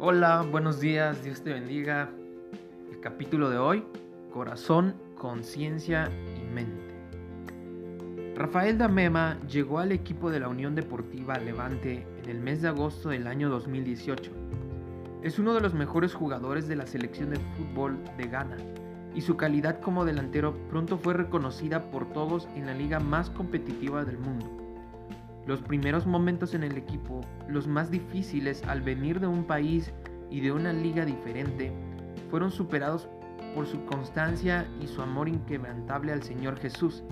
Hola, buenos días, Dios te bendiga. El capítulo de hoy, corazón, conciencia y mente. Rafael Damema llegó al equipo de la Unión Deportiva Levante en el mes de agosto del año 2018. Es uno de los mejores jugadores de la selección de fútbol de Ghana y su calidad como delantero pronto fue reconocida por todos en la liga más competitiva del mundo. Los primeros momentos en el equipo, los más difíciles al venir de un país y de una liga diferente, fueron superados por su constancia y su amor inquebrantable al Señor Jesús,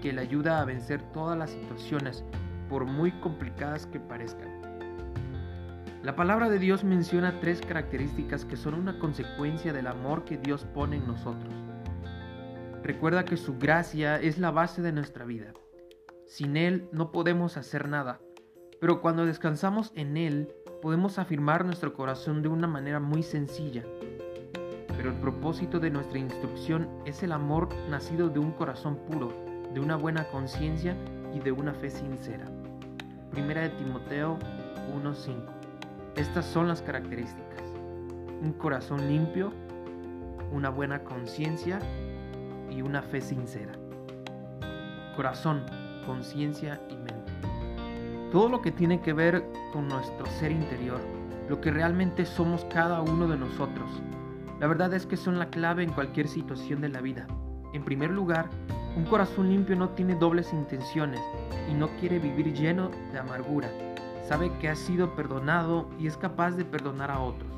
que le ayuda a vencer todas las situaciones, por muy complicadas que parezcan. La palabra de Dios menciona tres características que son una consecuencia del amor que Dios pone en nosotros. Recuerda que su gracia es la base de nuestra vida. Sin Él no podemos hacer nada, pero cuando descansamos en Él podemos afirmar nuestro corazón de una manera muy sencilla. Pero el propósito de nuestra instrucción es el amor nacido de un corazón puro, de una buena conciencia y de una fe sincera. Primera de Timoteo 1:5. Estas son las características. Un corazón limpio, una buena conciencia y una fe sincera. Corazón conciencia y mente. Todo lo que tiene que ver con nuestro ser interior, lo que realmente somos cada uno de nosotros. La verdad es que son la clave en cualquier situación de la vida. En primer lugar, un corazón limpio no tiene dobles intenciones y no quiere vivir lleno de amargura. Sabe que ha sido perdonado y es capaz de perdonar a otros.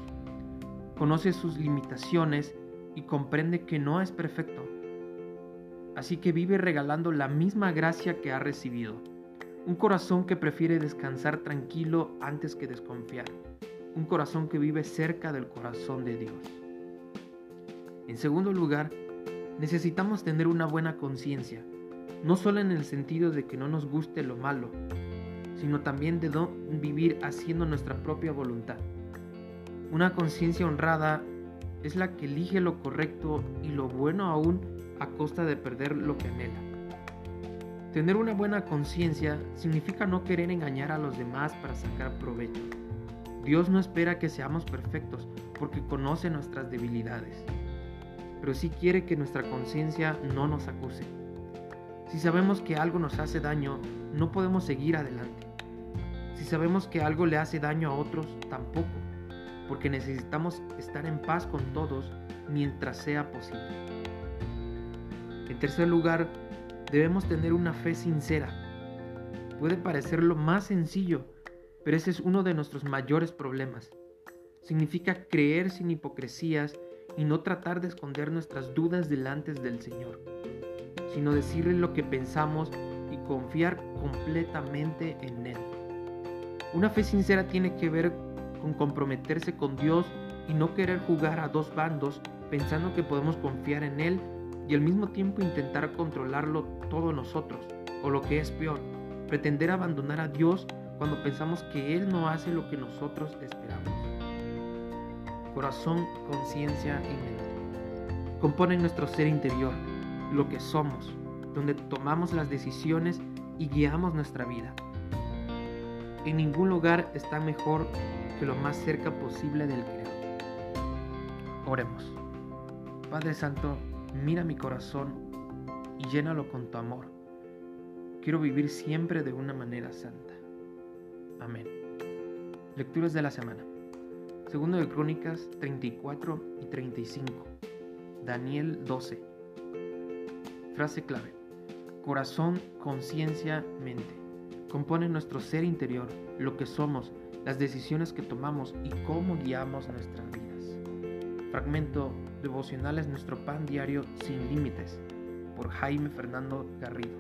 Conoce sus limitaciones y comprende que no es perfecto, así que vive regalando la misma gracia que ha recibido. Un corazón que prefiere descansar tranquilo antes que desconfiar. Un corazón que vive cerca del corazón de Dios. En segundo lugar, necesitamos tener una buena conciencia, no solo en el sentido de que no nos guste lo malo, sino también de no vivir haciendo nuestra propia voluntad. Una conciencia honrada es la que elige lo correcto y lo bueno aún a costa de perder lo que anhela. Tener una buena conciencia significa no querer engañar a los demás para sacar provecho. Dios no espera que seamos perfectos porque conoce nuestras debilidades, pero sí quiere que nuestra conciencia no nos acuse. Si sabemos que algo nos hace daño, no podemos seguir adelante. Si sabemos que algo le hace daño a otros, tampoco, porque necesitamos estar en paz con todos mientras sea posible. En tercer lugar, debemos tener una fe sincera. Puede parecer lo más sencillo, pero ese es uno de nuestros mayores problemas. Significa creer sin hipocresías y no tratar de esconder nuestras dudas delante del Señor, sino decirle lo que pensamos y confiar completamente en Él. Una fe sincera tiene que ver con comprometerse con Dios y no querer jugar a dos bandos pensando que podemos confiar en Él y al mismo tiempo intentar controlarlo todo nosotros, o lo que es peor, pretender abandonar a Dios cuando pensamos que Él no hace lo que nosotros esperamos. Corazón, conciencia y mente componen nuestro ser interior, lo que somos, donde tomamos las decisiones y guiamos nuestra vida. En ningún lugar está mejor que lo más cerca posible del Creador. Oremos. Padre Santo, mira mi corazón y llénalo con tu amor. Quiero vivir siempre de una manera santa. Amén. Lecturas de la semana. Segundo de Crónicas 34 y 35. Daniel 12. Frase clave. Corazón, conciencia, mente. Compone nuestro ser interior, lo que somos, las decisiones que tomamos y cómo guiamos nuestras vidas. Fragmento devocional es nuestro pan diario sin límites por Jaime Fernando Garrido.